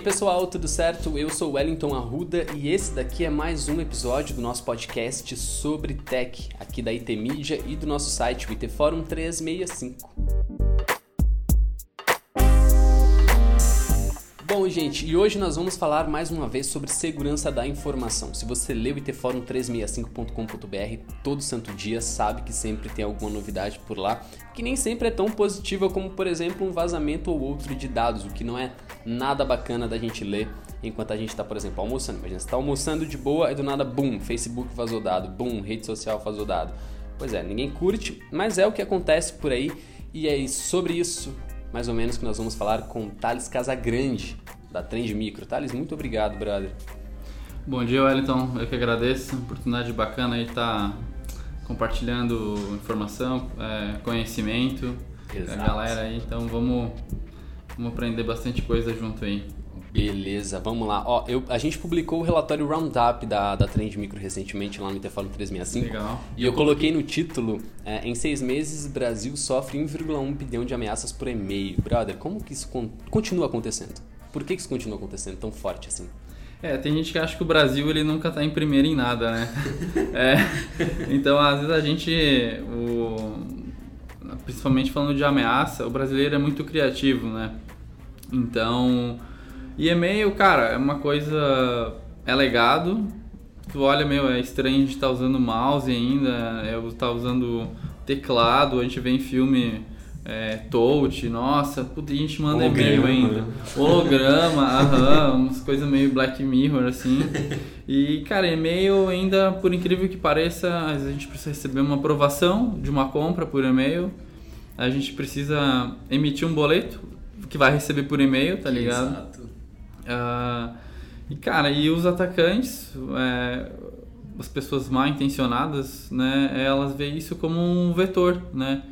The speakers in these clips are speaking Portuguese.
aí pessoal, tudo certo? Eu sou Wellington Arruda e esse daqui é mais um episódio do nosso podcast sobre tech, aqui da IT Media e do nosso site, o IT Forum 365. Bom, gente, e hoje nós vamos falar mais uma vez sobre segurança da informação. Se você leu o itforum365.com.br todo santo dia, sabe que sempre tem alguma novidade por lá, que nem sempre é tão positiva como, por exemplo, um vazamento ou outro de dados, o que não é nada bacana da gente ler enquanto a gente está, por exemplo, almoçando. Imagina, você está almoçando de boa e do nada, boom, Facebook vazou dado, boom, rede social vazou dado. Pois é, ninguém curte, mas é o que acontece por aí e é sobre isso mais ou menos que nós vamos falar com Thales Casagrande, da Trend Micro. Thales, muito obrigado, brother. Bom dia, Wellington. Eu que agradeço. Oportunidade bacana aí estar tá compartilhando informação, é, conhecimento Exato. com a galera aí. Então vamos, vamos aprender bastante coisa junto aí. Beleza, vamos lá. Ó, eu, a gente publicou o relatório Roundup da, da Trend Micro recentemente lá no Interfone 365. Legal. E eu coloquei no título: é, em seis meses, Brasil sofre 1,1 bilhão de ameaças por e-mail. Brother, como que isso con continua acontecendo? Por que isso continua acontecendo tão forte assim? É, tem gente que acha que o Brasil ele nunca está em primeiro em nada, né? é, então, às vezes a gente, o, principalmente falando de ameaça, o brasileiro é muito criativo, né? Então, e e-mail, cara, é uma coisa. É legado. Tu olha, meu, é estranho a gente estar tá usando mouse ainda, é, estar tá usando teclado, a gente vê em filme é, touch, nossa, puta, a gente manda e-mail ainda. Holograma, aham, umas coisas meio Black Mirror, assim. E, cara, e-mail ainda, por incrível que pareça, a gente precisa receber uma aprovação de uma compra por e-mail. A gente precisa emitir um boleto que vai receber por e-mail, tá ligado? Exato. Uh, e cara, e os atacantes, é, as pessoas mal intencionadas, né, elas veem isso como um vetor, né?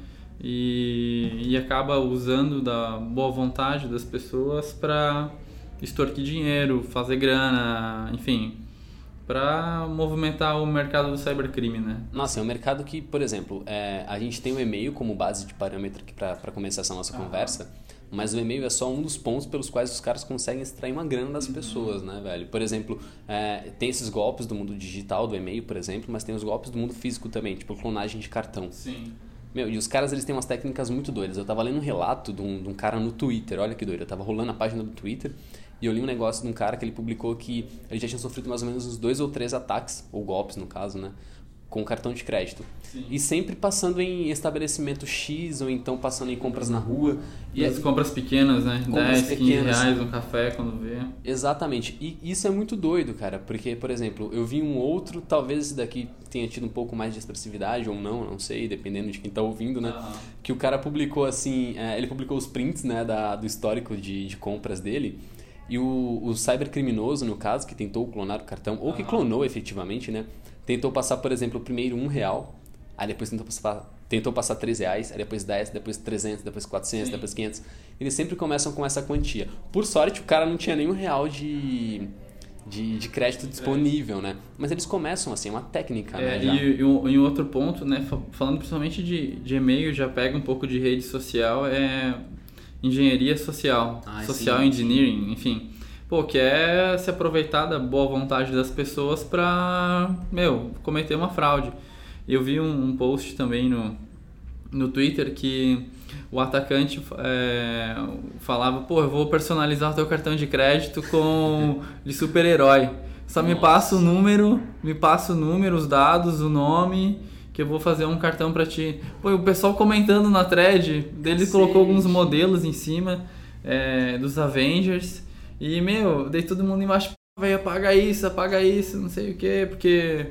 E, e acaba usando da boa vontade das pessoas para extorquir dinheiro, fazer grana, enfim, para movimentar o mercado do cybercrime, né? Nossa, é um mercado que, por exemplo, é, a gente tem o e-mail como base de parâmetro para começar essa nossa conversa. Mas o e-mail é só um dos pontos pelos quais os caras conseguem extrair uma grana das uhum. pessoas, né, velho? Por exemplo, é, tem esses golpes do mundo digital, do e-mail, por exemplo, mas tem os golpes do mundo físico também, tipo clonagem de cartão. Sim. Meu, e os caras eles têm umas técnicas muito doidas. Eu tava lendo um relato de um, de um cara no Twitter, olha que doido. Eu tava rolando a página do Twitter e eu li um negócio de um cara que ele publicou que ele já tinha sofrido mais ou menos uns dois ou três ataques, ou golpes no caso, né? Com cartão de crédito. Sim. E sempre passando em estabelecimento X ou então passando em compras na rua. E as compras pequenas, né? Compras 10, 15 reais um café quando vê. Exatamente. E isso é muito doido, cara. Porque, por exemplo, eu vi um outro, talvez esse daqui tenha tido um pouco mais de expressividade ou não, não sei, dependendo de quem tá ouvindo, né? Uhum. Que o cara publicou assim, é, ele publicou os prints, né, da, do histórico de, de compras dele. E o, o cybercriminoso, no caso, que tentou clonar o cartão, ou que clonou efetivamente, né? Tentou passar, por exemplo, primeiro um real, aí depois tentou passar, tentou passar 3 reais, aí depois 10, depois 300, depois 400, Sim. depois 500. Eles sempre começam com essa quantia. Por sorte, o cara não tinha nenhum real de, de, de crédito disponível, né? Mas eles começam assim, é uma técnica, é, né? Já. E, e, um, e um outro ponto, né? Falando principalmente de, de e-mail, já pega um pouco de rede social, é engenharia social, ah, social sim. engineering, enfim pô, quer se aproveitar da boa vontade das pessoas pra, meu, cometer uma fraude. Eu vi um, um post também no, no Twitter que o atacante é, falava, pô, eu vou personalizar o teu cartão de crédito com de super-herói. Só Nossa. me passa o número, me passa o número, os dados, o nome, que eu vou fazer um cartão para ti. Pô, o pessoal comentando na thread, dele colocou alguns modelos em cima é, dos Avengers. E, meu, dei todo mundo embaixo, velho, apaga isso, apaga isso, não sei o quê, porque.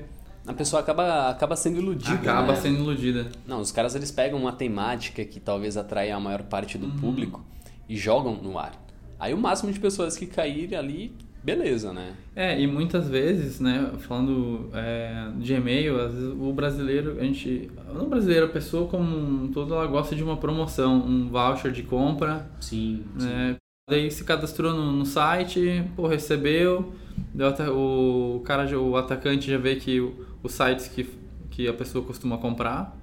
A pessoa acaba, acaba sendo iludida. Acaba né? sendo iludida. Não, os caras eles pegam uma temática que talvez atraia a maior parte do uhum. público e jogam no ar. Aí o máximo de pessoas que caírem ali, beleza, né? É, e muitas vezes, né, falando é, de e-mail, às vezes o brasileiro, a gente. Não brasileiro, a pessoa como um todo, ela gosta de uma promoção, um voucher de compra. Sim. Né, sim. Daí se cadastrou no, no site, pô, recebeu, o cara, o atacante já vê que os sites que, que a pessoa costuma comprar,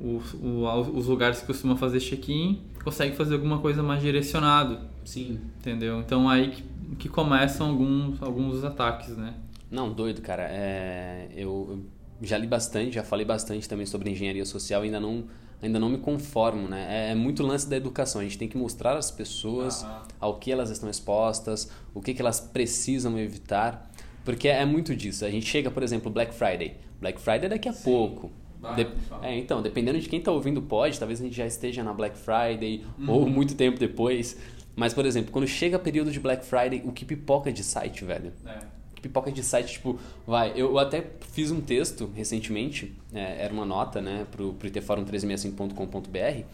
os, os lugares que costuma fazer check-in, consegue fazer alguma coisa mais direcionado. Sim. Entendeu? Então aí que começam alguns, alguns ataques, né? Não, doido, cara. É, eu já li bastante, já falei bastante também sobre engenharia social, ainda não ainda não me conformo, né? É, é muito lance da educação. A gente tem que mostrar às pessoas ao que elas estão expostas, o que, que elas precisam evitar, porque é muito disso. A gente chega, por exemplo, Black Friday. Black Friday é daqui a Sim. pouco. De... É, então, dependendo de quem está ouvindo pode, talvez a gente já esteja na Black Friday uhum. ou muito tempo depois. Mas, por exemplo, quando chega período de Black Friday, o que pipoca de site, velho? É pipoca de site, tipo, vai, eu até fiz um texto recentemente, é, era uma nota, né, pro, pro itforum365.com.br,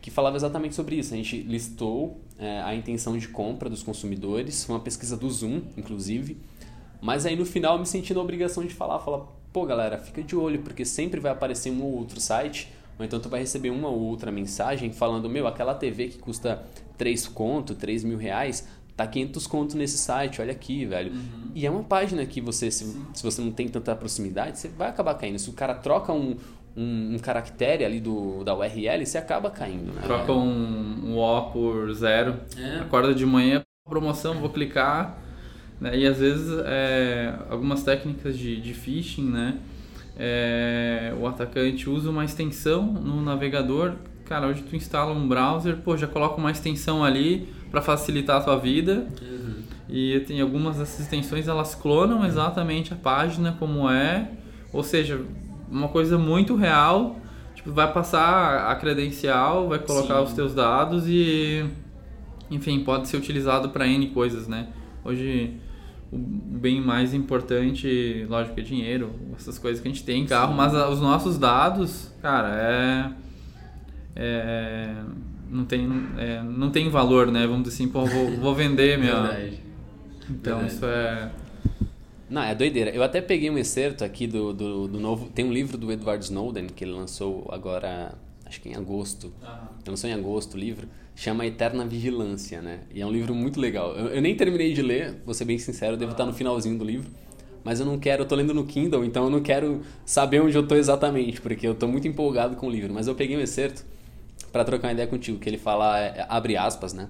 que falava exatamente sobre isso. A gente listou é, a intenção de compra dos consumidores, uma pesquisa do Zoom, inclusive, mas aí no final eu me senti na obrigação de falar, falar, pô galera, fica de olho, porque sempre vai aparecer um ou outro site, ou então tu vai receber uma ou outra mensagem falando, meu, aquela TV que custa 3 conto, 3 mil reais, tá 500 conto nesse site, olha aqui, velho. Uhum. E é uma página que você, se, se você não tem tanta proximidade, você vai acabar caindo. Se o cara troca um, um, um caractere ali do, da URL, você acaba caindo, né? Troca um, um O por zero, é. acorda de manhã, promoção, vou clicar. Né? E às vezes é, algumas técnicas de, de phishing, né? É, o atacante usa uma extensão no navegador. Cara, hoje tu instala um browser, pô, já coloca uma extensão ali, para facilitar a tua vida. Uhum. E tem algumas dessas extensões, elas clonam exatamente a página como é, ou seja, uma coisa muito real. Tipo, vai passar a credencial, vai colocar Sim. os teus dados e enfim, pode ser utilizado para N coisas, né? Hoje o bem mais importante, lógico, é dinheiro, essas coisas que a gente tem em carro, Sim. mas os nossos dados, cara, é, é não tem, é, não tem valor, né? Vamos dizer assim, pô, vou, vou vender minha. Verdade. Então Verdade. isso é. Não, é doideira. Eu até peguei um excerto aqui do, do, do, novo. Tem um livro do Edward Snowden que ele lançou agora, acho que em agosto. Ele lançou em agosto o livro. Chama Eterna Vigilância, né? E é um livro muito legal. Eu, eu nem terminei de ler, vou ser bem sincero, devo estar no finalzinho do livro. Mas eu não quero, eu tô lendo no Kindle, então eu não quero saber onde eu tô exatamente, porque eu tô muito empolgado com o livro. Mas eu peguei um excerto para trocar uma ideia contigo, que ele fala, é, abre aspas, né?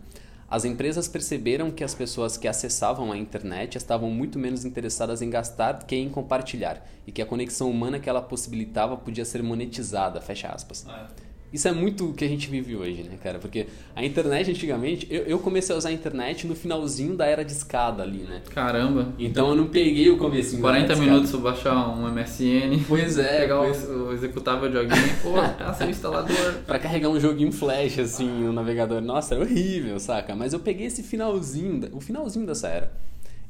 As empresas perceberam que as pessoas que acessavam a internet estavam muito menos interessadas em gastar que em compartilhar, e que a conexão humana que ela possibilitava podia ser monetizada, fecha aspas. É. Isso é muito o que a gente vive hoje, né, cara? Porque a internet, antigamente, eu, eu comecei a usar a internet no finalzinho da era de escada ali, né? Caramba. Então eu não peguei o comecinho 40 minutos pra baixar um MSN. Pois é. Pegar pois... o, o executável joguinho. Pô, passa o instalador. pra carregar um joguinho flash, assim, no navegador. Nossa, é horrível, saca? Mas eu peguei esse finalzinho, o finalzinho dessa era.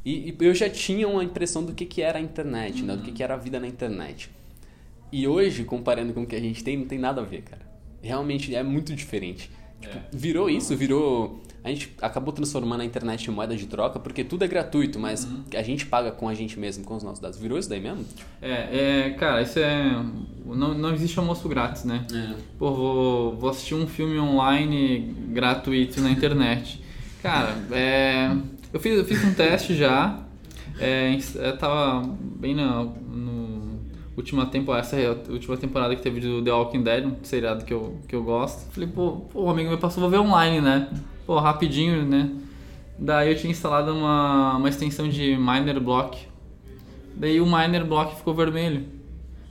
E, e, eu já tinha uma impressão do que, que era a internet, né? Do que, que era a vida na internet. E hoje, comparando com o que a gente tem, não tem nada a ver, cara realmente é muito diferente. Tipo, é. Virou isso, virou. A gente acabou transformando a internet em moeda de troca porque tudo é gratuito, mas uhum. a gente paga com a gente mesmo, com os nossos dados. Virou isso daí mesmo? É, é cara, isso é. Não, não existe almoço grátis, né? É. Pô, vou, vou assistir um filme online gratuito na internet. Cara, é, eu, fiz, eu fiz um teste já. É, eu tava bem no, no última temporada, essa é a última temporada que teve do The Walking Dead, um seriado que eu, que eu gosto. Falei, pô, pô, amigo meu passou, vou ver online, né? Pô, rapidinho, né? Daí eu tinha instalado uma, uma extensão de Miner Block. Daí o Miner Block ficou vermelho.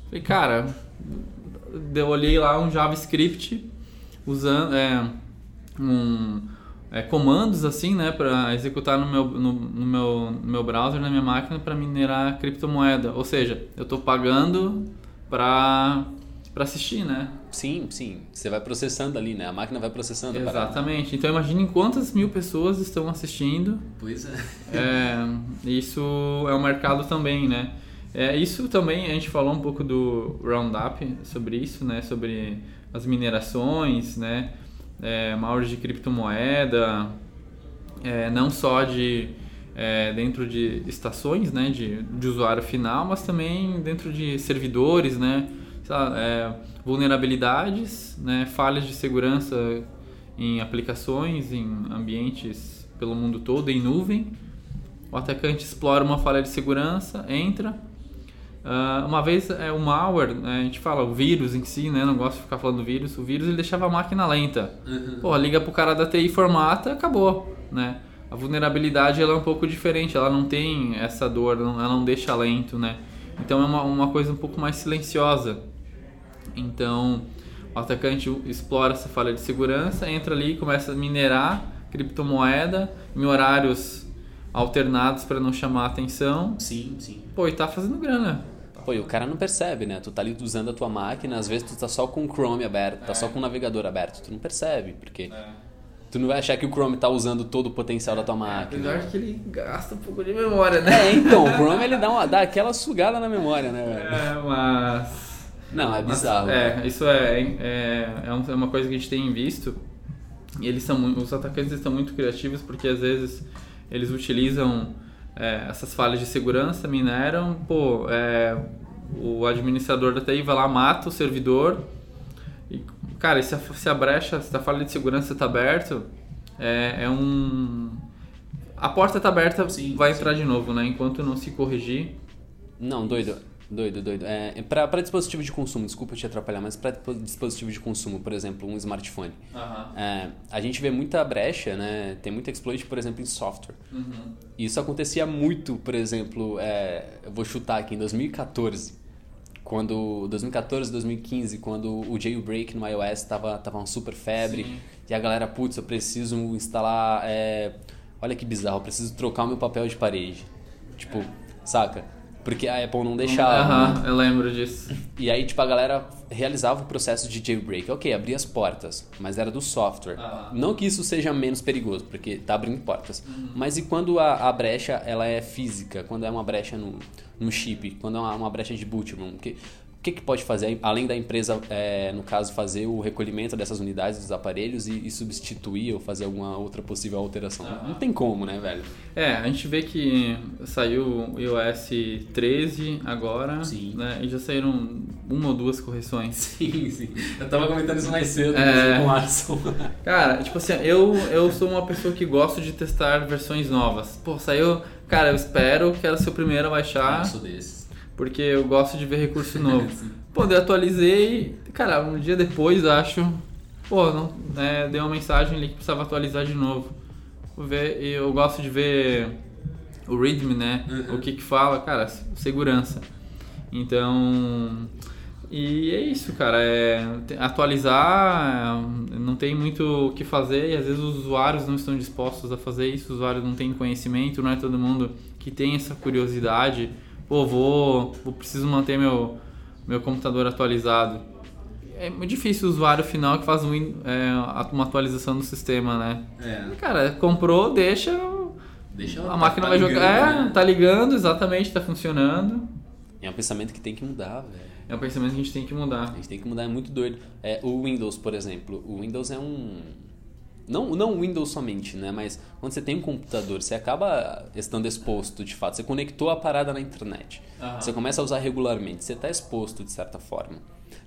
Falei, cara, eu olhei lá um JavaScript usando é, um é, comandos assim, né, para executar no meu, no, no, meu, no meu browser, na minha máquina, para minerar criptomoeda. Ou seja, eu estou pagando para para assistir, né? Sim, sim. Você vai processando ali, né? A máquina vai processando. Exatamente. Então imagine quantas mil pessoas estão assistindo. Pois é. é isso é um mercado também, né? É, isso também, a gente falou um pouco do Roundup sobre isso, né? Sobre as minerações, né? É, de criptomoeda, é, não só de é, dentro de estações né, de, de usuário final, mas também dentro de servidores, né, lá, é, vulnerabilidades, né, falhas de segurança em aplicações, em ambientes pelo mundo todo, em nuvem. O atacante explora uma falha de segurança, entra, Uh, uma vez é, o malware, né, a gente fala o vírus em si, né? Não gosto de ficar falando vírus. O vírus ele deixava a máquina lenta. Uhum. Pô, liga pro cara da TI, formata, acabou, né? a vulnerabilidade ela é um pouco diferente, ela não tem essa dor, ela não deixa lento, né? Então é uma, uma coisa um pouco mais silenciosa. Então o atacante explora essa falha de segurança, entra ali, começa a minerar criptomoeda em horários alternados para não chamar a atenção. Sim, sim. Pô, e tá fazendo grana. Pô, e o cara não percebe, né? Tu tá ali usando a tua máquina, às vezes tu tá só com o Chrome aberto, tá É. só com o navegador aberto, tu não percebe, porque É. tu não vai achar que o Chrome tá usando todo o potencial da tua máquina. Apesar que ele gasta um pouco de memória, né? É, então, o Chrome ele dá, uma, dá aquela sugada na memória, né, velho? É, mas. Não, é bizarro. É, isso é, é, é é uma coisa que a gente tem visto. E eles são os atacantes estão muito criativos porque às vezes eles utilizam é, essas falhas de segurança, mineram, pô, é, o administrador da TI vai lá, mata o servidor. E, cara, e se a, se a brecha, se a falha de segurança está aberta, é, é um. A porta está aberta, Sim, vai sim. entrar de novo, né? Enquanto não se corrigir. Não, doido. Doido, doido. É, pra dispositivo de consumo, desculpa te atrapalhar, mas pra dispositivo de consumo, por exemplo, um smartphone. É, a gente vê muita brecha, né? Tem muito exploit, por exemplo, em software. Uhum. Isso acontecia muito, por exemplo, é, eu vou chutar aqui, em 2014. Quando, 2014, 2015, quando o jailbreak no iOS estava tava uma super febre. Sim. E a galera, putz, eu preciso instalar... é, olha que bizarro, eu preciso trocar o meu papel de parede. Tipo, saca? Porque a Apple não deixava. Aham, eu lembro disso. E aí, tipo, a galera realizava o processo de jailbreak. Ok, abria as portas, mas era do software. Não que isso seja menos perigoso, porque tá abrindo portas. Mas e quando a, a brecha ela é física? Quando é uma brecha no, no chip? Quando é uma, uma brecha de boot room? Que, o que, que pode fazer, além da empresa, é, no caso, fazer o recolhimento dessas unidades dos aparelhos e, e substituir ou fazer alguma outra possível alteração? Não tem como, né, velho? É, a gente vê que saiu o iOS 13 agora, Sim. né? E já saíram uma ou duas correções. Sim, sim. Eu tava comentando isso mais cedo É. com o Alisson. Cara, tipo assim, eu, eu sou uma pessoa que gosto de testar versões novas. Pô, saiu. Cara, eu espero, quero ser o primeiro a baixar, Eu sou desses. Porque eu gosto de ver recurso novo. Pô, eu atualizei, cara, um dia depois, acho. Pô, não, é, deu uma mensagem ali que precisava atualizar de novo. Vou ver, eu gosto de ver o readme, né? Uhum. O que que fala, cara, segurança. Então, e é isso, cara, é atualizar, é, não tem muito o que fazer e às vezes os usuários não estão dispostos a fazer isso, os usuários não têm conhecimento, não é todo mundo que tem essa curiosidade. Pô, vou, vou preciso manter meu meu computador atualizado. É muito difícil o usuário final que faz um, é, uma atualização do sistema, né? É. Cara, comprou, deixa, Deixa a máquina vai jogar. É, tá ligando, exatamente, tá funcionando. É um pensamento que tem que mudar, velho. É um pensamento que a gente tem que mudar. A gente tem que mudar, é muito doido. É, o Windows, por exemplo, o Windows é um. Não, não o Windows somente, né? Mas quando você tem um computador, você acaba estando exposto de fato. Você conectou a parada na internet. Aham. Você começa a usar regularmente. Você está exposto de certa forma.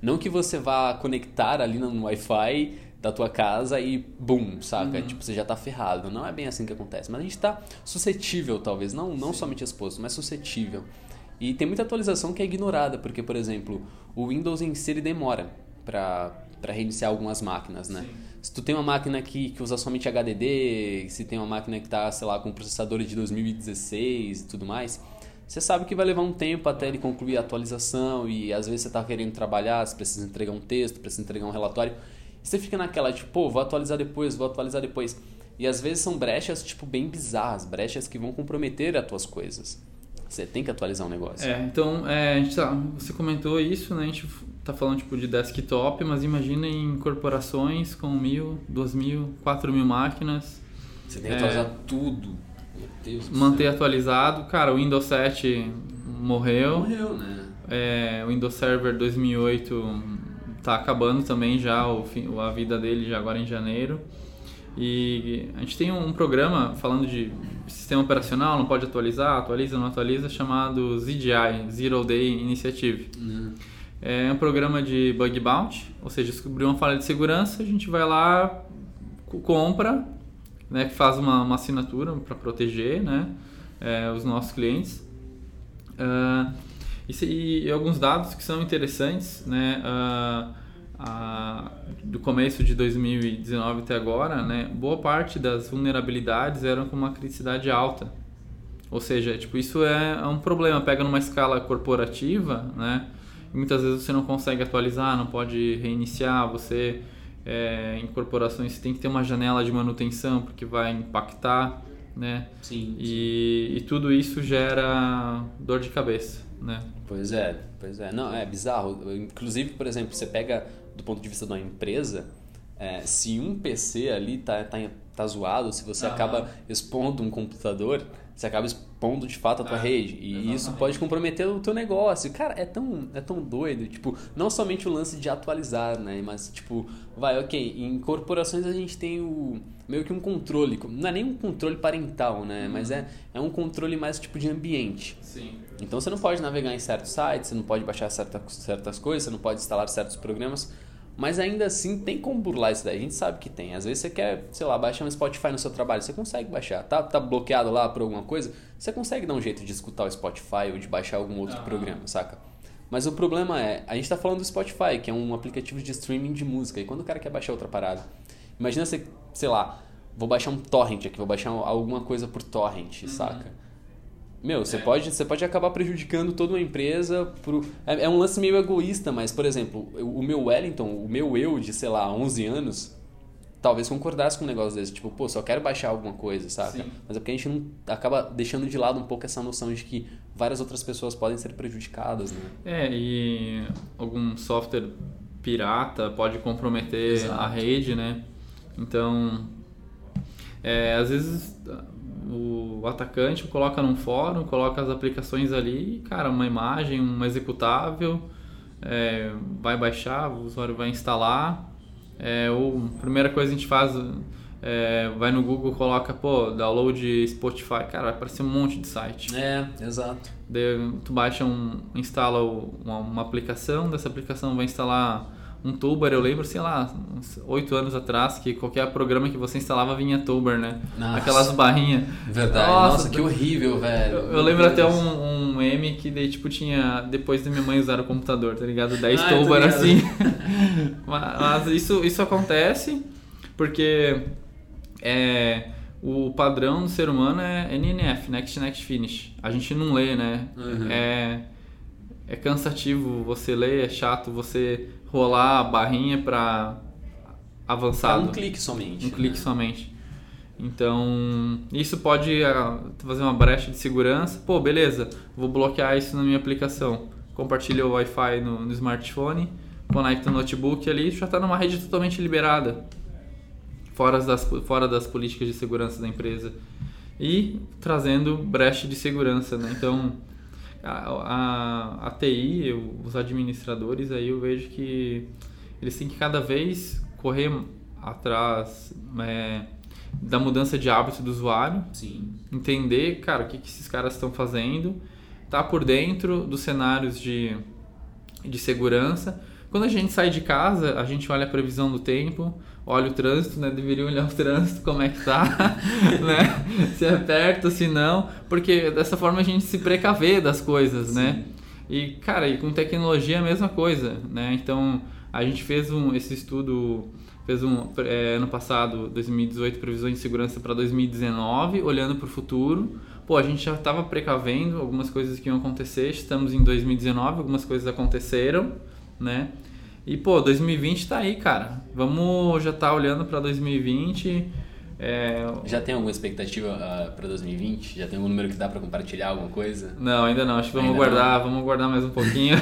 Não que você vá conectar ali no Wi-Fi da tua casa e bum, saca? Tipo, você já tá ferrado. Não é bem assim que acontece. Mas a gente tá suscetível, talvez. Não, não somente exposto, mas suscetível. E tem muita atualização que é ignorada, porque, por exemplo, o Windows em si ele demora para reiniciar algumas máquinas, né? Se tu tem uma máquina que, que usa somente HDD, se tem uma máquina que tá, sei lá, com processador de 2016 e tudo mais, você sabe que vai levar um tempo até ele concluir a atualização e às vezes você tá querendo trabalhar, você precisa entregar um texto, precisa entregar um relatório, e você fica naquela, tipo, pô, vou atualizar depois, vou atualizar depois. E às vezes são brechas, tipo, bem bizarras, brechas que vão comprometer as tuas coisas. Você tem que atualizar um negócio. É, então, é, a gente tá, você comentou isso, né? A gente tá falando tipo de desktop, mas imagina em corporações com mil, duas mil, quatro mil máquinas, Você tem que É. atualizar tudo. Meu Deus do manter céu. atualizado. Cara, o Windows 7 morreu, Morreu, né? é, o Windows Server 2008 tá acabando também já o fim, a vida dele já agora em janeiro. E a gente tem um programa falando de sistema operacional, não pode atualizar, atualiza, não atualiza, chamado ZDI, Zero Day Initiative. É um programa de bug bounty, ou seja, descobriu uma falha de segurança, a gente vai lá, co- compra, né, faz uma, uma assinatura para proteger né, é, os nossos clientes. Ah, e, e alguns dados que são interessantes, né, ah, a, do começo de 2019 até agora, né, boa parte das vulnerabilidades eram com uma criticidade alta. Ou seja, tipo, isso é, é um problema. Pega numa escala corporativa, né? E muitas vezes você não consegue atualizar, não pode reiniciar. Você, é, em corporações, você tem que ter uma janela de manutenção porque vai impactar, né? Sim. E, e tudo isso gera dor de cabeça, né? Pois é, pois é. Não, é bizarro. Inclusive, por exemplo, você pega do ponto de vista de uma empresa, é, se um PC ali tá, tá, tá zoado, se você acaba expondo um computador, você acaba expondo de fato a tua É, rede. E exatamente. isso pode comprometer o teu negócio. Cara, é tão, é tão doido. Tipo, não somente o lance de atualizar, né? Mas, tipo, vai, ok, em corporações a gente tem o meio que um controle. Não é nem um controle parental, né? Mas é, é um controle mais tipo de ambiente. Sim. Então você não pode navegar em certos sites, você não pode baixar certa, certas coisas, você não pode instalar certos programas, mas ainda assim tem como burlar isso daí, a gente sabe que tem. Às vezes você quer, sei lá, baixar um Spotify no seu trabalho, você consegue baixar. Tá, tá bloqueado lá por alguma coisa, você consegue dar um jeito de escutar o Spotify ou de baixar algum outro Aham. programa, saca? Mas o problema é, a gente tá falando do Spotify, que é um aplicativo de streaming de música, e quando o cara quer baixar outra parada, imagina você, sei lá, vou baixar um torrent aqui, vou baixar alguma coisa por torrent, saca? Meu, você, É. pode, você pode acabar prejudicando toda uma empresa. Pro... É, é um lance meio egoísta, mas, por exemplo, o meu Wellington, o meu eu de, sei lá, 11 anos, talvez concordasse com um negócio desse. Tipo, pô, só quero baixar alguma coisa? Sim. Mas é porque a gente não acaba deixando de lado um pouco essa noção de que várias outras pessoas podem ser prejudicadas, né? É, e algum software pirata pode comprometer Exato. a rede, né? Então, é, às vezes o atacante coloca num fórum, coloca as aplicações ali, cara, uma imagem, um executável, é, vai baixar, o usuário vai instalar, é, ou a primeira coisa que a gente faz, é, vai no Google, coloca, pô, download Spotify, cara, vai aparecer um monte de site. É, exato. Daí tu baixa um, instala uma, uma aplicação, dessa aplicação vai instalar um Tuber, eu lembro, sei lá, uns oito anos atrás, que qualquer programa que você instalava vinha Tuber, né? Nossa. Aquelas barrinhas. Verdade. Nossa, Nossa, que horrível, velho. Eu, eu lembro até um, um meme que daí, tipo, tinha depois da minha mãe usar o computador, tá ligado? 10 Ah, assim. mas mas isso, isso acontece porque é, o padrão do ser humano é NNF, Next Next Finish. A gente não lê, né? Uhum. É, é cansativo você ler, é chato você rolar a barrinha pra É avançado. um clique somente. Um clique né? somente. Então, isso pode ah, fazer uma brecha de segurança. Pô, beleza, vou bloquear isso na minha aplicação. Compartilha o Wi-Fi no, no smartphone, conecta o notebook ali, já está numa rede totalmente liberada, fora das, fora das políticas de segurança da empresa. E trazendo brecha de segurança, né? Então, a, a, a TI, os administradores, aí eu vejo que eles têm que cada vez correr atrás é, da mudança de hábito do usuário, Sim. entender, cara, o que, que esses caras estão fazendo, tá por dentro dos cenários de, de segurança. Quando a gente sai de casa, a gente olha a previsão do tempo, olha o trânsito, né? Deveria olhar o trânsito, como é que tá, né? Se é perto, se não, porque dessa forma a gente se precaver das coisas, né? E, cara, e com tecnologia é a mesma coisa, né? Então, a gente fez um, esse estudo, fez um, é, ano passado, 2018, previsões de segurança para 2019, olhando para o futuro. Pô, a gente já estava precavendo algumas coisas que iam acontecer, estamos em 2019, algumas coisas aconteceram, né? E, pô, 2020 tá aí, cara. Vamos já tá olhando para 2020. É, Já tem alguma expectativa para 2020? Já tem algum número que dá para compartilhar alguma coisa? Não, ainda não. Acho que vamos Ainda guardar, vamos guardar mais um pouquinho.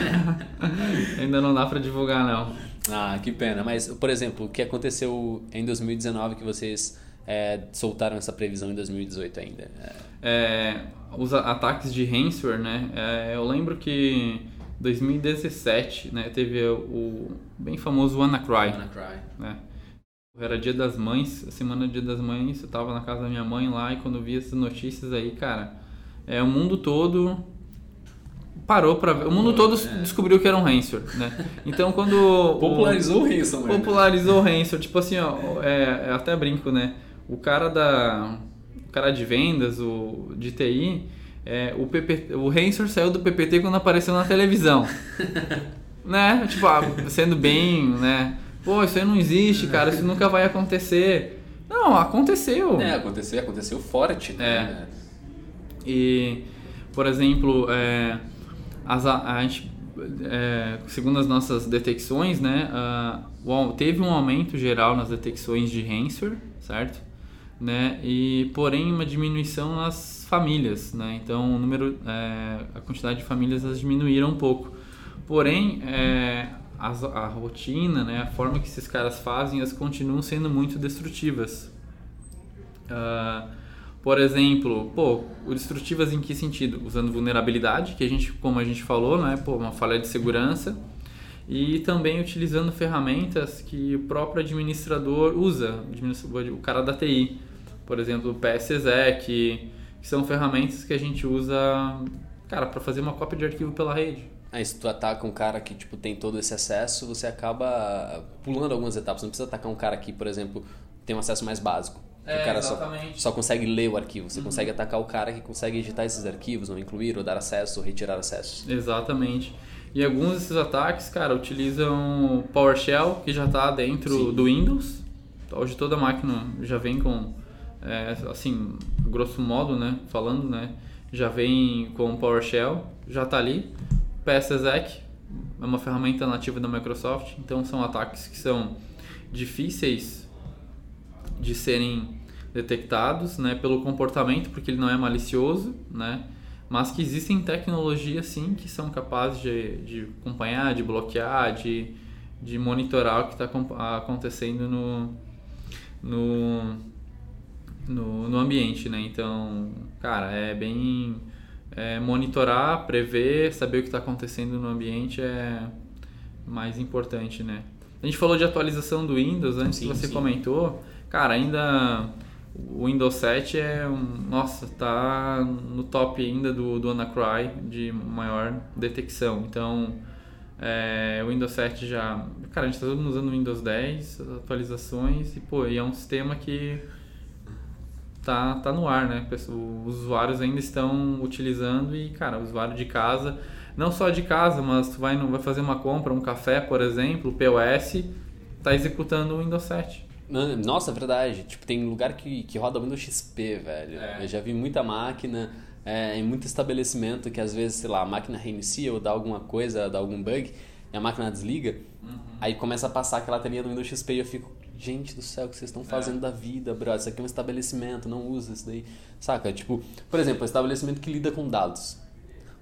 ainda não dá para divulgar, não. Ah, que pena. Mas, por exemplo, o que aconteceu em 2019 que vocês é, soltaram essa previsão em 2018 ainda? É, É, os ataques de ransomware, né? É, eu lembro que 2017, né, teve o bem famoso WannaCry, WannaCry. né? Era dia das mães, semana do dia das mães, eu tava na casa da minha mãe lá e quando vi essas notícias aí, cara, é, o mundo todo parou pra ver. O mundo todo É. descobriu que era um ransomware, né? Então quando... o- Popularizou o né? popularizou o ransomware. Tipo assim, ó, é, eu até brinco, né? O cara da... O cara de vendas, o de TI, é, o, PP, o ransomware saiu do PPT quando apareceu na televisão. né? Tipo, ah, sendo bem, né? Pô, isso aí não existe, cara, isso nunca vai acontecer. Não, aconteceu. É, aconteceu, aconteceu forte, né? É. E, por exemplo, é, as, a, a gente, é, segundo as nossas detecções, né, uh, teve um aumento geral nas detecções de ransomware, certo? Né, e porém uma diminuição nas famílias, né? Então o número, é, a quantidade de famílias elas diminuíram um pouco. Porém, é, a, a, rotina, né, a forma que esses caras fazem, elas continuam sendo muito destrutivas. Uh, por exemplo, pô, destrutivas em que sentido? Usando vulnerabilidade, que a gente, como a gente falou, né, pô, uma falha de segurança, e também utilizando ferramentas que o próprio administrador usa, o cara da TI, por exemplo, o PSExec, que são ferramentas que a gente usa, cara, para fazer uma cópia de arquivo pela rede. Aí se tu ataca um cara que tipo tem todo esse acesso, você acaba pulando algumas etapas. Não precisa atacar um cara que, por exemplo, tem um acesso mais básico é, o cara só, só, consegue ler o arquivo. Você uhum. consegue atacar o cara que consegue editar esses arquivos, ou incluir, ou dar acesso, ou retirar acesso. Exatamente. E alguns desses ataques, cara, utilizam PowerShell, que já está dentro Sim. do Windows. Hoje toda máquina já vem com, é, assim, grosso modo, né, falando, né, já vem com PowerShell, já está ali. PSExec é uma ferramenta nativa da Microsoft, então são ataques que são difíceis de serem detectados né, pelo comportamento, porque ele não é malicioso, né, mas que existem tecnologias sim que são capazes de, de acompanhar, de bloquear, de, de monitorar o que está acontecendo no, no, no, no, ambiente. Né? Então, cara, é bem é, monitorar, prever, saber o que está acontecendo no ambiente é mais importante. Né? A gente falou de atualização do Windows antes sim, que você sim. comentou. Cara, ainda o Windows 7 é um. Nossa, tá no top ainda do, do Anacry de maior detecção. Então, é, o Windows 7 já. Cara, a gente está todo mundo usando o Windows 10, atualizações, e pô, e é um sistema que tá, tá no ar, né? Os usuários ainda estão utilizando e, cara, o usuário de casa, não só de casa, mas tu vai, vai fazer uma compra, um café, por exemplo, o POS, tá executando o Windows 7. Nossa, é verdade. Tipo, tem lugar que, que roda Windows XP, velho. É. Eu já vi muita máquina é, em muito estabelecimento que às vezes, sei lá, a máquina reinicia ou dá alguma coisa, dá algum bug, e a máquina desliga, uhum. aí começa a passar aquela telinha do Windows XP e eu fico, gente do céu, o que vocês estão fazendo é. da vida, bro? Isso aqui é um estabelecimento, não usa isso daí. Saca? Tipo, por exemplo, um estabelecimento que lida com dados.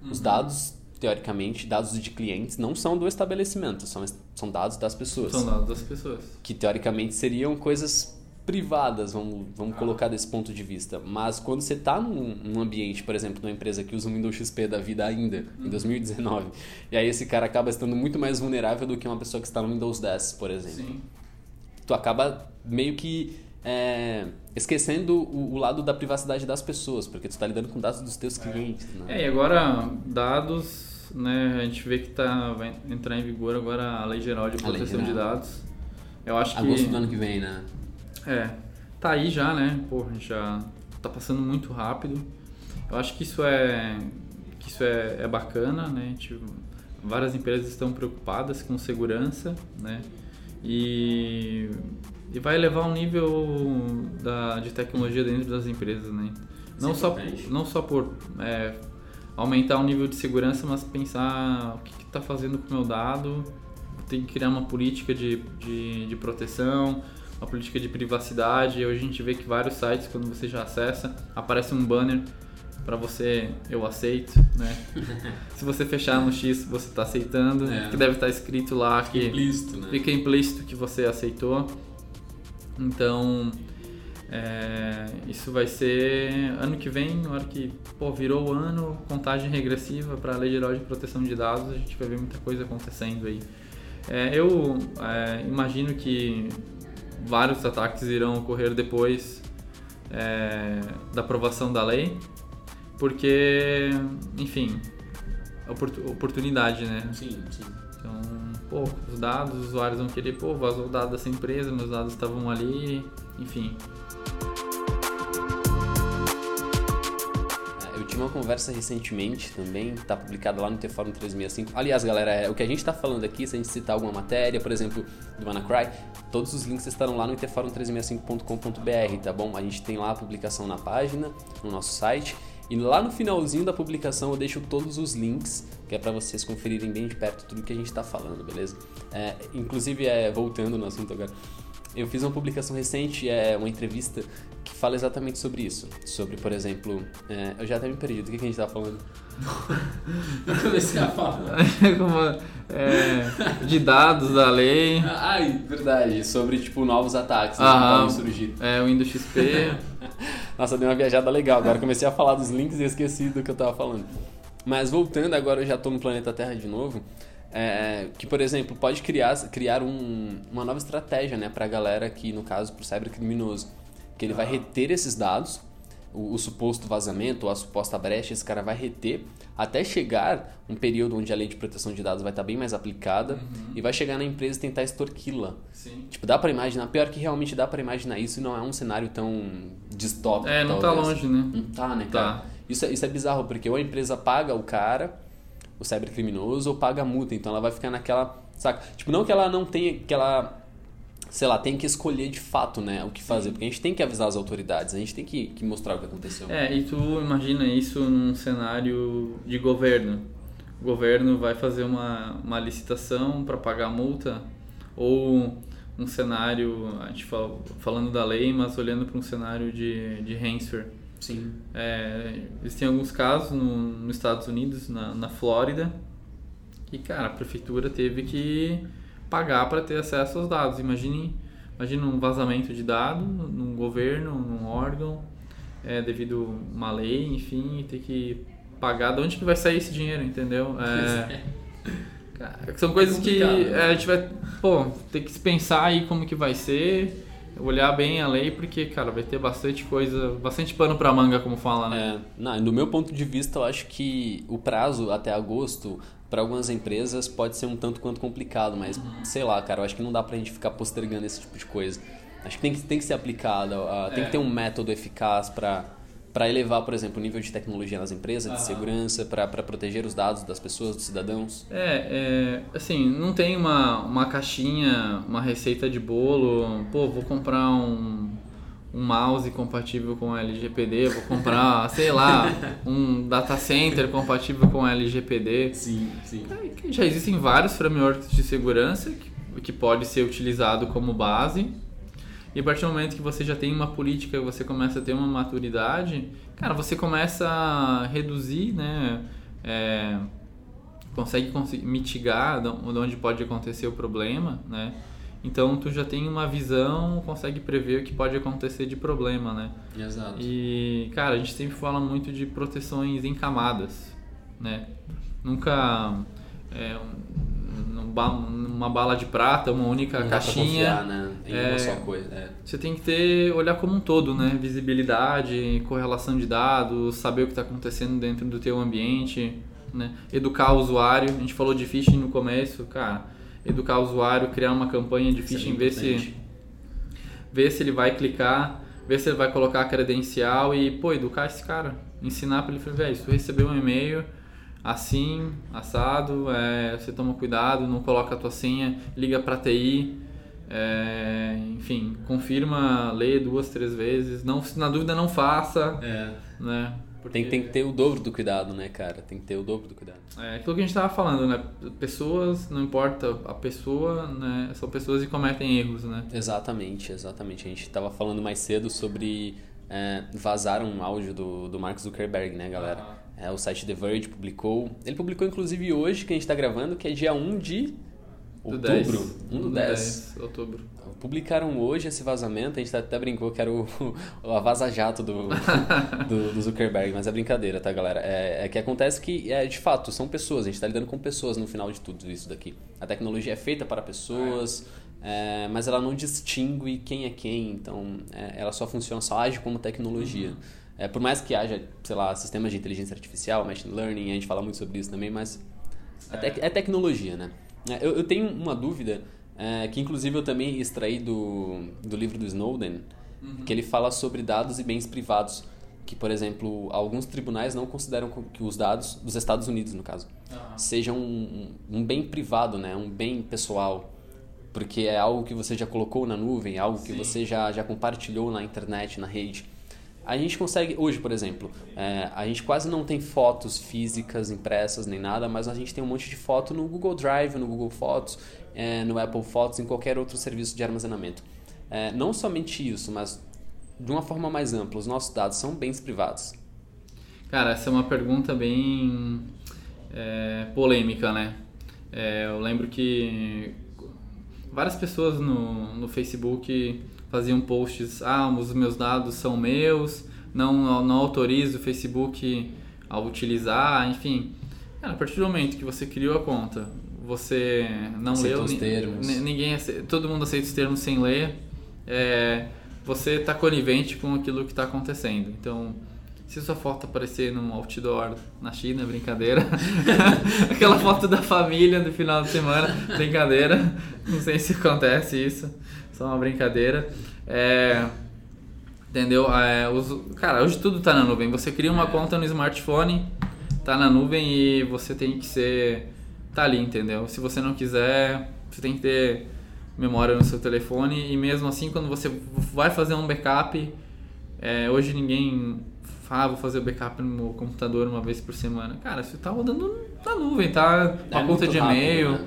Uhum. Os dados teoricamente, dados de clientes não são do estabelecimento, são, são dados das pessoas. São dados das pessoas. Que teoricamente seriam coisas privadas, vamos, vamos ah. colocar desse ponto de vista. Mas quando você está num, num, ambiente, por exemplo, numa empresa que usa um Windows XP da vida ainda, em 2019, uhum. e aí esse cara acaba estando muito mais vulnerável do que uma pessoa que está no Windows 10, por exemplo. Sim. Tu acaba meio que é, esquecendo o, o, lado da privacidade das pessoas, porque tu está lidando com dados dos teus é. clientes. Né? É, e agora dados né, a gente vê que tá, vai entrar em vigor agora a Lei Geral de Proteção geral. de Dados. Eu acho Agosto que, do ano que vem, né? É, tá aí já, né? Pô, já tá passando muito rápido. Eu acho que isso é que isso é, é bacana, né? Gente, várias empresas estão preocupadas com segurança, né? E, e vai levar um nível da, de tecnologia dentro das empresas, né? Não só, não só por é, aumentar o nível de segurança, mas pensar o que está fazendo com o meu dado, tem que criar uma política de, de, de proteção, uma política de privacidade. Hoje a gente vê que vários sites, quando você já acessa, aparece um banner para você, eu aceito, né? Se você fechar no X, você está aceitando, é. que deve estar tá escrito lá que implícito, né? fica implícito que você aceitou. Então, é, isso vai ser ano que vem, na hora que pô, virou o ano, contagem regressiva para a Lei Geral de Proteção de Dados, a gente vai ver muita coisa acontecendo aí. É, eu é, imagino que vários ataques irão ocorrer depois é, da aprovação da lei, porque, enfim, oportunidade, né? Sim, sim. Então, pô, os dados, os usuários vão querer, pô, vazou o dado dessa empresa, meus dados estavam ali, enfim tive uma conversa recentemente também, tá publicada lá no T-Forum 365. Aliás, galera, é, o que a gente tá falando aqui, se a gente citar alguma matéria, por exemplo, do WannaCry, todos os links estarão lá no tforum365.com.br, tá bom? A gente tem lá a publicação na página, no nosso site. E lá no finalzinho da publicação eu deixo todos os links, que é para vocês conferirem bem de perto tudo que a gente está falando, beleza? É, inclusive, é, voltando no assunto agora, eu fiz uma publicação recente, é uma entrevista que fala exatamente sobre isso. Sobre, por exemplo, é, eu já até me perdi, do que, que a gente estava falando? eu comecei a falar. Como, é, de dados da lei. Ai, verdade, sobre tipo novos ataques né, que podem surgir. É, o Windows XP. Nossa, deu uma viajada legal. Agora comecei a falar dos links e esqueci do que eu estava falando. Mas voltando, agora eu já estou no planeta Terra de novo. É, que, por exemplo, pode criar, criar um, uma nova estratégia né, para a galera que, no caso, para o cybercriminoso. Que ele vai reter esses dados, o, o, suposto vazamento ou a suposta brecha, esse cara vai reter até chegar um período onde a lei de proteção de dados vai estar tá bem mais aplicada uhum. e vai chegar na empresa e tentar extorquí-la. Tipo, dá para imaginar, pior que realmente dá para imaginar isso e não é um cenário tão distópico. É, não talvez. tá longe, né? Não tá, né, cara? Tá. Isso, é, isso é bizarro, porque ou a empresa paga o cara o cybercriminoso ou paga a multa. Então ela vai ficar naquela. Saca? Tipo, não que ela não tenha. que ela. Sei lá, tem que escolher de fato, né, o que fazer. Porque a gente tem que avisar as autoridades, a gente tem que, que mostrar o que aconteceu. É, e tu imagina isso num cenário de governo. O governo vai fazer uma, uma licitação para pagar a multa ou um cenário, a gente fala, falando da lei, mas olhando para um cenário de, de ransomware Sim. É, existem alguns casos no, nos Estados Unidos, na, na Flórida, que, cara, a prefeitura teve que pagar para ter acesso aos dados. Imagine, imagine um vazamento de dados num governo, num órgão, é, devido a uma lei, enfim, e ter que pagar. De onde que vai sair esse dinheiro, entendeu? É, cara, são coisas que é, a gente vai pô, ter que pensar aí como que vai ser olhar bem a lei, porque, cara, vai ter bastante coisa, bastante pano pra manga, como fala, né? É, não, do meu ponto de vista, eu acho que o prazo até agosto, para algumas empresas, pode ser um tanto quanto complicado, mas sei lá, cara, eu acho que não dá pra gente ficar postergando esse tipo de coisa. Acho que tem que, tem que ser aplicado, uh, tem é. que ter um método eficaz para para elevar, por exemplo, o nível de tecnologia nas empresas, de segurança, para proteger os dados das pessoas, dos cidadãos? É, é, assim, não tem uma, uma caixinha, uma receita de bolo, pô, vou comprar um, um mouse compatível com LGPD, vou comprar, sei lá, um data center compatível com LGPD. Sim, sim. É, já existem vários frameworks de segurança que, que pode ser utilizado como base e a partir do momento que você já tem uma política, você começa a ter uma maturidade, cara, você começa a reduzir, né? É, consegue mitigar de onde pode acontecer o problema, né? Então tu já tem uma visão, consegue prever o que pode acontecer de problema, né? Exato. E cara, a gente sempre fala muito de proteções em camadas, né? Nunca é, uma bala de prata, uma única não caixinha. Dá pra confiar, né? Em é, uma só coisa. É. Você tem que ter olhar como um todo, né? Visibilidade, correlação de dados, saber o que está acontecendo dentro do teu ambiente, né? Educar o usuário. A gente falou de phishing no começo, cara. Educar o usuário, criar uma campanha de phishing, é ver se ver se ele vai clicar, ver se ele vai colocar a credencial e, pô, educar esse cara, ensinar para ele, velho, se tu recebeu um e-mail, assim, assado, é, você toma cuidado, não coloca a tua senha, liga para TI, é, enfim, confirma, lê duas, três vezes, não, na dúvida não faça, é. né? Porque... Tem, tem que ter o dobro do cuidado, né, cara? Tem que ter o dobro do cuidado. É aquilo que a gente tava falando, né? Pessoas, não importa a pessoa, né? São pessoas que cometem erros, né? Exatamente, exatamente. A gente tava falando mais cedo sobre é, vazar um áudio do, do Mark Zuckerberg, né, galera? Ah é, o site The Verge publicou. Ele publicou inclusive hoje, que a gente está gravando, que é dia 1 de outubro. 10. 1 do 10. 10. Outubro. Publicaram hoje esse vazamento, a gente até brincou que era o, a vaza-jato do, do, do, Zuckerberg, mas é brincadeira, tá, galera? É, é, que acontece que, é, de fato, são pessoas, a gente está lidando com pessoas no final de tudo isso daqui. A tecnologia é feita para pessoas, é, mas ela não distingue quem é quem, então é, ela só funciona, só age como tecnologia. Uhum. É, por mais que haja, sei lá, sistemas de inteligência artificial, machine learning, a gente fala muito sobre isso também, mas é, te é tecnologia, né? É, eu, eu, tenho uma dúvida, é, que inclusive eu também extraí do, do livro do Snowden, uhum. que ele fala sobre dados e bens privados. que, por exemplo, alguns tribunais não consideram que os dados dos Estados Unidos, no caso, uhum. sejam um, um, bem privado, né? um bem pessoal, porque é algo que você já colocou na nuvem, algo Sim. que você já, já compartilhou na internet, na rede. A gente consegue, hoje, por exemplo, é, a gente quase não tem fotos físicas impressas nem nada, mas a gente tem um monte de foto no Google Drive, no Google Fotos, é, no Apple Fotos, em qualquer outro serviço de armazenamento. É, não somente isso, mas de uma forma mais ampla, os nossos dados são bens privados? Cara, essa é uma pergunta bem é, polêmica, né? É, eu lembro que várias pessoas no, no Facebook faziam posts, ah, os meus dados são meus, não, não autorizo o Facebook a utilizar, enfim. Cara, a partir do momento que você criou a conta, você não Aceita leu... os termos. Ninguém, todo mundo aceita os termos sem ler. É, você está conivente com aquilo que está acontecendo. Então, se sua foto aparecer num outdoor na China, brincadeira. Aquela foto da família no final de semana, brincadeira. Não sei se acontece isso, só uma brincadeira. É, entendeu? É, os, cara, hoje tudo está na nuvem. Você cria uma conta no smartphone, está na nuvem e você tem que ser. tá ali, entendeu? Se você não quiser, você tem que ter memória no seu telefone e mesmo assim quando você vai fazer um backup é, hoje ninguém ah, vou fazer o backup no meu computador uma vez por semana cara você tá rodando na nuvem tá uma é conta de e-mail né?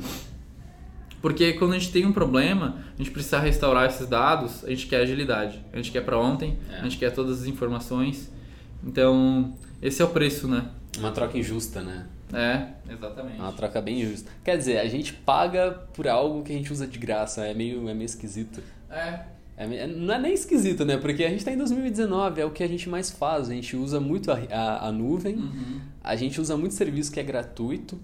Porque quando a gente tem um problema a gente precisa restaurar esses dados a gente quer agilidade a gente quer para ontem é. a gente quer todas as informações então esse é o preço né uma troca injusta né é, exatamente. É uma troca bem justa. Quer dizer, a gente paga por algo que a gente usa de graça. É meio, é meio esquisito. É. é. Não é nem esquisito, né? Porque a gente está em 2019, é o que a gente mais faz. A gente usa muito a, a, a nuvem, uhum. a gente usa muito serviço que é gratuito.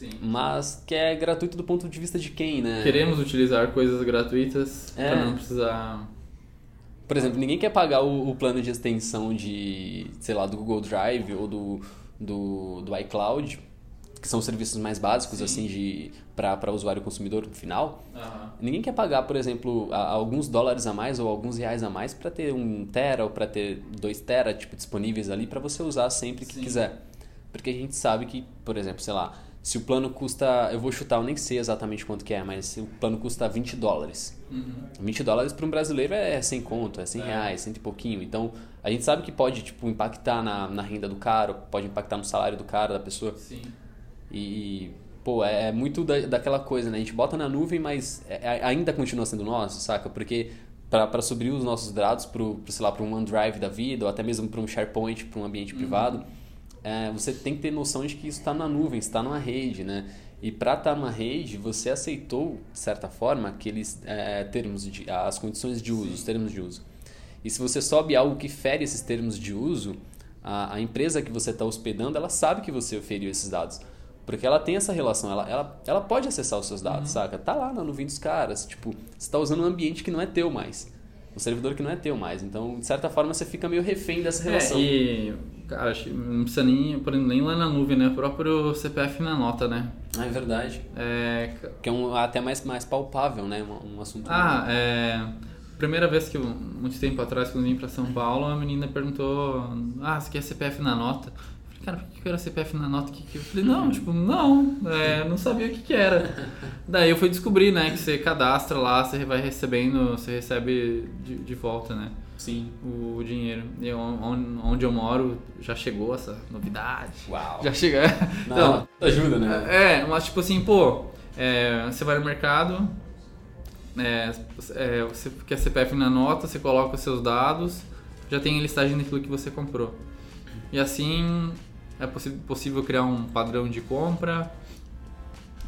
Sim. Mas que é gratuito do ponto de vista de quem, né? Queremos utilizar coisas gratuitas é. para não precisar. Por exemplo, ninguém quer pagar o, o plano de extensão de, sei lá, do Google Drive ou do do, do iCloud, que são serviços mais básicos Sim. assim de para usuário consumidor final. Uhum. Ninguém quer pagar, por exemplo, a, alguns dólares a mais ou alguns reais a mais para ter um tera ou para ter dois tera tipo disponíveis ali para você usar sempre que Sim. quiser. Porque a gente sabe que, por exemplo, sei lá, se o plano custa, eu vou chutar, eu nem sei exatamente quanto que é, mas se o plano custa 20 dólares. Uhum. 20 dólares para um brasileiro é 100 conto, é 100 é. reais, 100 e pouquinho. Então, a gente sabe que pode, tipo, impactar na, na renda do cara, pode impactar no salário do cara, da pessoa. Sim. E, pô, é, é muito da, daquela coisa, né? A gente bota na nuvem, mas é, é ainda continua sendo nosso, saca? Porque para subir os nossos dados para, sei lá, para um OneDrive da vida, ou até mesmo para um SharePoint, para um ambiente uhum. privado é, você tem que ter noção de que isso está na nuvem, está numa rede, né? E para estar tá numa rede, você aceitou, de certa forma, aqueles é, termos, de, as condições de uso, Sim. os termos de uso. E se você sobe algo que fere esses termos de uso, a, a empresa que você está hospedando, ela sabe que você oferiu esses dados. Porque ela tem essa relação, ela, ela, ela pode acessar os seus dados, uhum. saca? Tá lá na nuvem dos caras. Tipo, você está usando um ambiente que não é teu mais. Um servidor que não é teu mais. Então, de certa forma, você fica meio refém dessa é, relação. É, e Cara, não precisa nem, por exemplo, nem lá na nuvem, né? O próprio CPF na nota, né? Ah, é verdade. É... Que é um, até mais, mais palpável, né? Um, um assunto. Ah, é... Primeira vez que, eu, muito tempo atrás, quando eu vim pra São Paulo, a menina perguntou: Ah, você quer CPF na nota? cara, por que, que era CPF na nota? Que, que... Eu falei, não, tipo, não, é, não sabia o que, que era. Daí eu fui descobrir, né, que você cadastra lá, você vai recebendo, você recebe de, de volta, né? Sim. O, dinheiro. E onde eu moro já chegou essa novidade. Uau. Já chega. então, ajuda, né? É, mas tipo assim, pô, é, você vai no mercado, é, é, você quer CPF na nota, você coloca os seus dados, já tem a listagem daquilo que você comprou. E assim é possível criar um padrão de compra,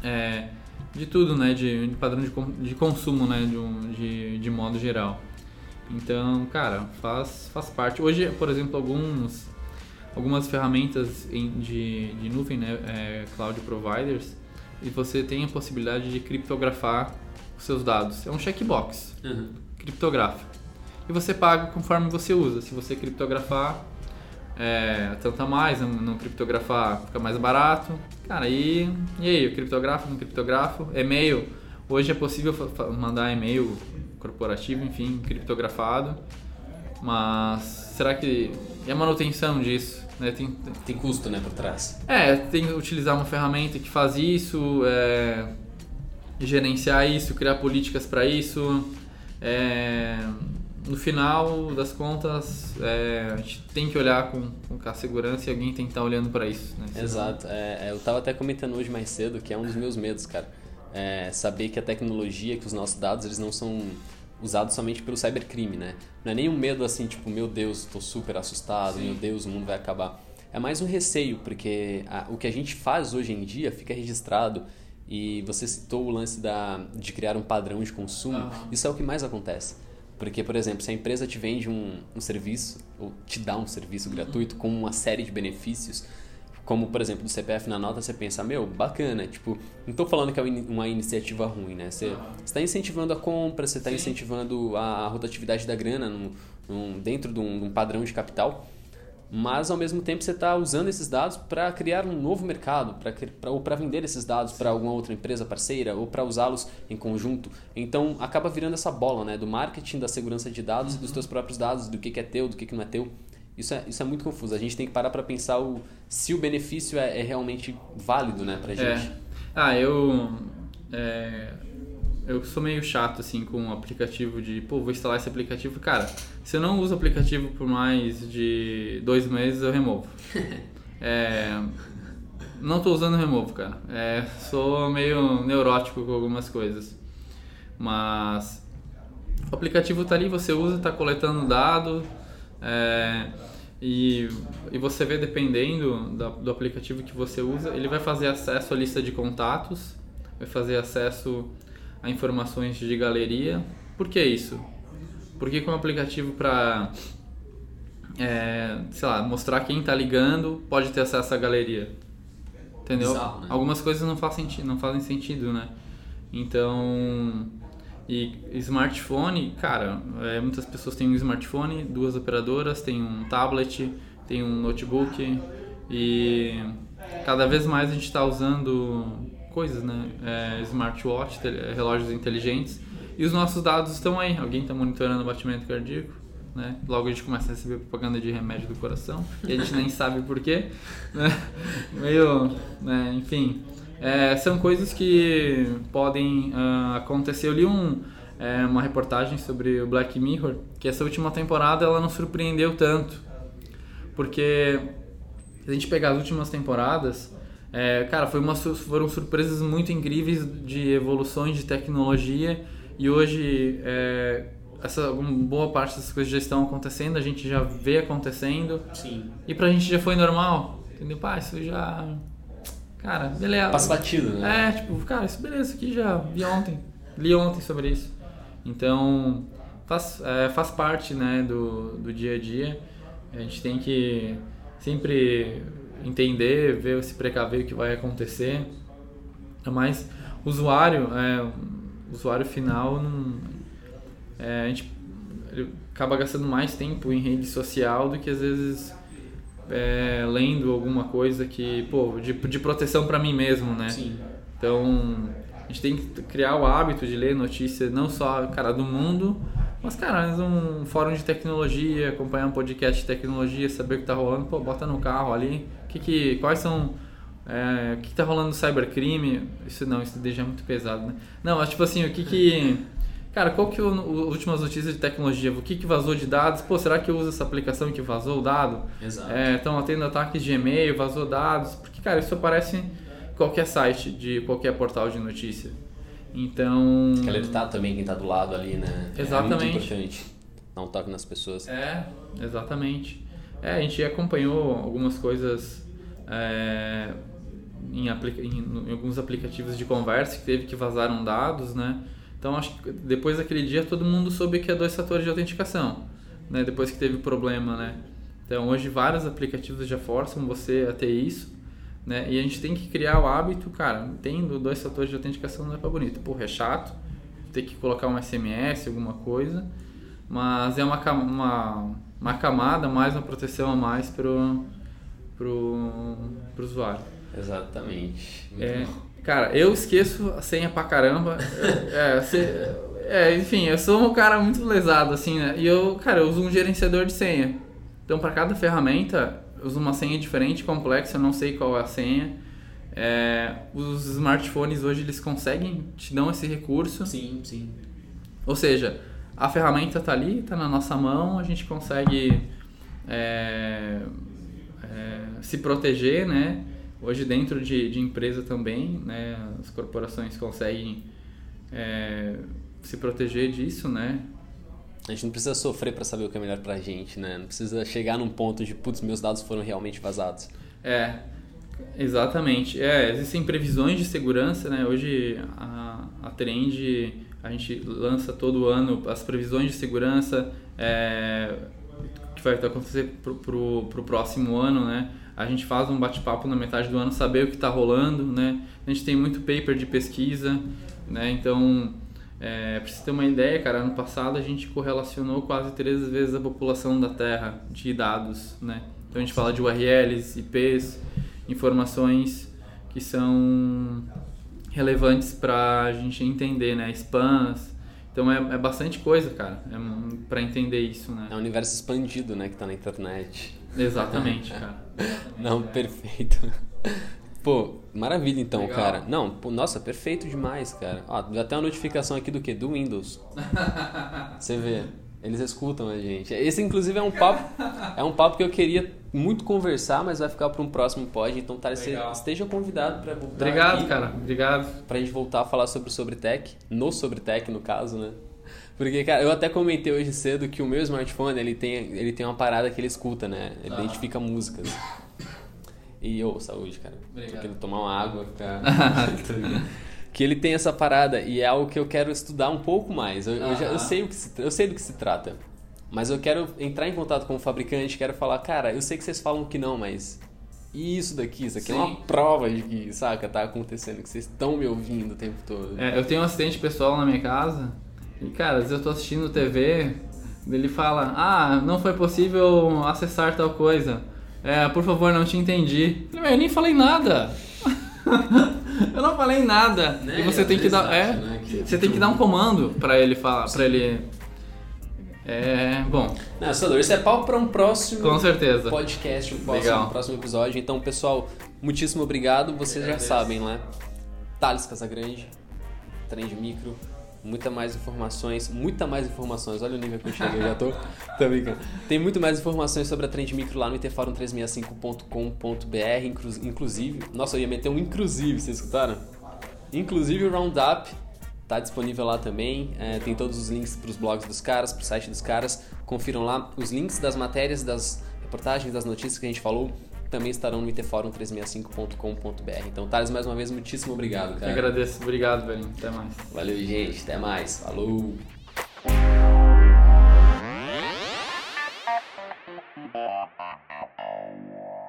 é, de tudo, né? De, de padrão de, de consumo, né? De, um, de, de modo geral. Então, cara, faz, faz parte. Hoje, por exemplo, alguns, algumas ferramentas de, de nuvem, né, é, cloud providers, e você tem a possibilidade de criptografar os seus dados. É um checkbox, uhum. criptografa. E você paga conforme você usa. Se você criptografar, é, tanto a mais, não, não, criptografar fica mais barato. Cara, e, e aí, eu criptografo, não criptografo? E-mail, hoje é possível mandar e-mail corporativo, enfim, criptografado. Mas será que. E a manutenção disso? Né? Tem, tem custo né, por trás. É, tem que utilizar uma ferramenta que faz isso, é, gerenciar isso, criar políticas para isso. É, no final das contas, é, a gente tem que olhar com, com a segurança e alguém tem que estar olhando para isso. Né? Exato. É, é, eu estava até comentando hoje mais cedo que é um dos meus medos, cara. É saber que a tecnologia, que os nossos dados, eles não são usados somente pelo cybercrime, né? Não é nem um medo assim, tipo, meu Deus, estou super assustado, Sim. meu Deus, o mundo vai acabar. É mais um receio, porque a, o que a gente faz hoje em dia fica registrado e você citou o lance da, de criar um padrão de consumo. Uhum. Isso é o que mais acontece. Porque, por exemplo, se a empresa te vende um, um serviço, ou te dá um serviço uhum. gratuito com uma série de benefícios, como, por exemplo, do CPF na nota, você pensa, meu, bacana, tipo, não estou falando que é uma iniciativa ruim, né? Você está incentivando a compra, você está incentivando a, rotatividade da grana num, num, dentro de um, de um padrão de capital, mas ao mesmo tempo você está usando esses dados para criar um novo mercado, pra, pra ou para vender esses dados para alguma outra empresa parceira, ou para usá-los em conjunto. Então acaba virando essa bola né, do marketing, da segurança de dados e dos teus próprios dados, do que, que é teu, do que, que não é teu. Isso é, isso é muito confuso. A gente tem que parar para pensar o, se o benefício é, é realmente válido né, para gente. É. Ah, eu. É, eu sou meio chato assim com o aplicativo de, pô, vou instalar esse aplicativo. Cara, se eu não uso o aplicativo por mais de dois meses, eu removo. é, não tô usando removo, cara. É, sou meio neurótico com algumas coisas. Mas o aplicativo tá ali, você usa, tá coletando dado. É, e, e você vê, dependendo do, do aplicativo que você usa, ele vai fazer acesso à lista de contatos, vai fazer acesso a informações de galeria. Por que isso? Porque com o aplicativo para é, sei lá, mostrar quem está ligando pode ter acesso à galeria. Entendeu? Bizarro, né? Algumas coisas não fazem, não fazem sentido, né? Então, e smartphone, cara, é, muitas pessoas têm um smartphone, duas operadoras, tem um tablet, tem um notebook e cada vez mais a gente está usando coisas, né? É, smartwatch, relógios inteligentes. E os nossos dados estão aí. Alguém está monitorando o batimento cardíaco, né? Logo a gente começa a receber propaganda de remédio do coração e a gente nem sabe porquê, né? Meio, né? enfim. É, são coisas que podem uh, acontecer. Eu li um, é, uma reportagem sobre o Black Mirror, que essa última temporada ela não surpreendeu tanto. Porque se a gente pegar as últimas temporadas, é, cara, foi uma, foram surpresas muito incríveis de evoluções de tecnologia e hoje é, essa boa parte dessas coisas já estão acontecendo, a gente já vê acontecendo. Sim. E pra gente já foi normal, entendeu? Pá, isso já. Cara, beleza. Passa batido, né? É, tipo, cara, isso beleza, isso aqui já vi ontem. Li ontem sobre isso. Então, faz, é, faz parte né, do, do dia a dia. A gente tem que sempre entender, ver, se precaver o que vai acontecer. Mas usuário, é, usuário final, não, é, a gente acaba gastando mais tempo em rede social do que às vezes é, lendo alguma coisa que, pô, de, de proteção para mim mesmo, né? Sim. Então, a gente tem que criar o hábito de ler notícias não só, cara, do mundo, mas, cara, um fórum de tecnologia, acompanhar um podcast de tecnologia, saber o que tá rolando, pô, bota no carro ali, que, que quais são é, o que está rolando no cybercrime? Isso não, isso deixa muito pesado, né? Não, mas tipo assim, o que que... Cara, qual que é o, o últimas notícias de tecnologia? O que que vazou de dados? Pô, será que eu uso essa aplicação que vazou o dado? Exato. Estão é, tendo ataques de e-mail, vazou dados. Porque, cara, isso aparece em qualquer site de qualquer portal de notícia. Então... Que alertar também quem está do lado ali, né? Exatamente. É muito importante. Não toque nas pessoas. É, exatamente. É, a gente acompanhou algumas coisas é, em, em, em, alguns aplicativos de conversa que teve que vazaram dados, né? Então acho que depois daquele dia todo mundo soube que é dois fatores de autenticação, né? Depois que teve problema, né? Então hoje vários aplicativos já forçam você a ter isso, né? E a gente tem que criar o hábito, cara, tendo dois fatores de autenticação não é para bonito. Porra, é chato ter que colocar um SMS, alguma coisa, mas é uma, uma, uma camada mais, uma proteção a mais pro pro, pro usuário. Exatamente. É, cara, eu esqueço a senha pra caramba. é, É, enfim, eu sou um cara muito lesado, assim, né? E eu, cara, eu uso um gerenciador de senha. Então, para cada ferramenta, eu uso uma senha diferente, complexa, eu não sei qual é a senha. É, os smartphones hoje, eles conseguem, te dão esse recurso. Sim, sim. Ou seja, a ferramenta está ali, está na nossa mão, a gente consegue é, é, se proteger, né? Hoje dentro de, de empresa também, né? As corporações conseguem é, se proteger disso, né? A gente não precisa sofrer para saber o que é melhor pra gente, né? Não precisa chegar num ponto de, putz, meus dados foram realmente vazados. É, exatamente. É, existem previsões de segurança, né? Hoje a, a Trend, a gente lança todo ano as previsões de segurança é, vai acontecer pro, pro, pro próximo ano, né? A gente faz um bate-papo na metade do ano, saber o que está rolando, né? A gente tem muito paper de pesquisa, né? Então, é, para você ter uma ideia, cara, ano passado a gente correlacionou quase três vezes a população da Terra de dados, né? Então a gente fala de URLs, IPs, informações que são relevantes para a gente entender, né? Spams. Então é, é bastante coisa, cara, é para entender isso, né? É um universo expandido, né, que tá na internet. Exatamente, cara. Não, perfeito. Pô, maravilha então, Legal. cara. Não, pô, nossa, perfeito demais, cara. Ó, deu até uma notificação aqui do que? Do Windows. Você vê, eles escutam a gente. Esse, inclusive, é um papo, é um papo que eu queria muito conversar, mas vai ficar para um próximo pod. Então, tá, esteja convidado para voltar Obrigado, aqui, cara. Obrigado. pra gente voltar a falar sobre o Sobretech, no Sobretech, no caso, né? Porque, cara, eu até comentei hoje cedo que o meu smartphone, ele tem, ele tem uma parada que ele escuta, né? Ele Ah. identifica músicas. E, ô, saúde, cara. Obrigado. Tô querendo tomar uma água, ficar... que ele tem essa parada e é algo que eu quero estudar um pouco mais. Eu, eu já, eu sei o que se, eu sei do que se trata. Mas eu quero entrar em contato com o fabricante, quero falar, cara, eu sei que vocês falam que não, mas e isso daqui, isso aqui é uma Sim. prova de que, saca, tá acontecendo, que vocês estão me ouvindo o tempo todo. É, eu tenho um assistente pessoal na minha casa e, cara, às vezes eu tô assistindo TV, ele fala, ah, não foi possível acessar tal coisa. É, por favor, não te entendi. Eu falei, "Mas eu nem falei nada. eu não falei nada. Né? E você tem que dar, é, né, que- você tem que dar um comando pra ele falar, para ele é, bom, Não, isso é pau para um próximo com certeza. podcast, um próximo, Legal. um próximo episódio. Então, pessoal, muitíssimo obrigado. Vocês já agradeço. sabem, né? Thales Casagrande, Trend Micro, muita mais informações, muita mais informações. Olha o nível que eu cheguei, já tô, tô brincando. Tem muito mais informações sobre a Trend Micro lá no itforum365.com.br, inclu- inclusive, nossa, eu ia meter um inclusive, vocês escutaram? Inclusive o Roundup tá disponível lá também. É, tem todos os links para os blogs dos caras, para o site dos caras. Confiram lá os links das matérias, das reportagens, das notícias que a gente falou. Também estarão no itforum365.com.br. Então, Thales, mais uma vez, muitíssimo obrigado, Eu cara. agradeço, obrigado, velho. Até mais. Valeu, gente. Até mais. Falou. Thank you.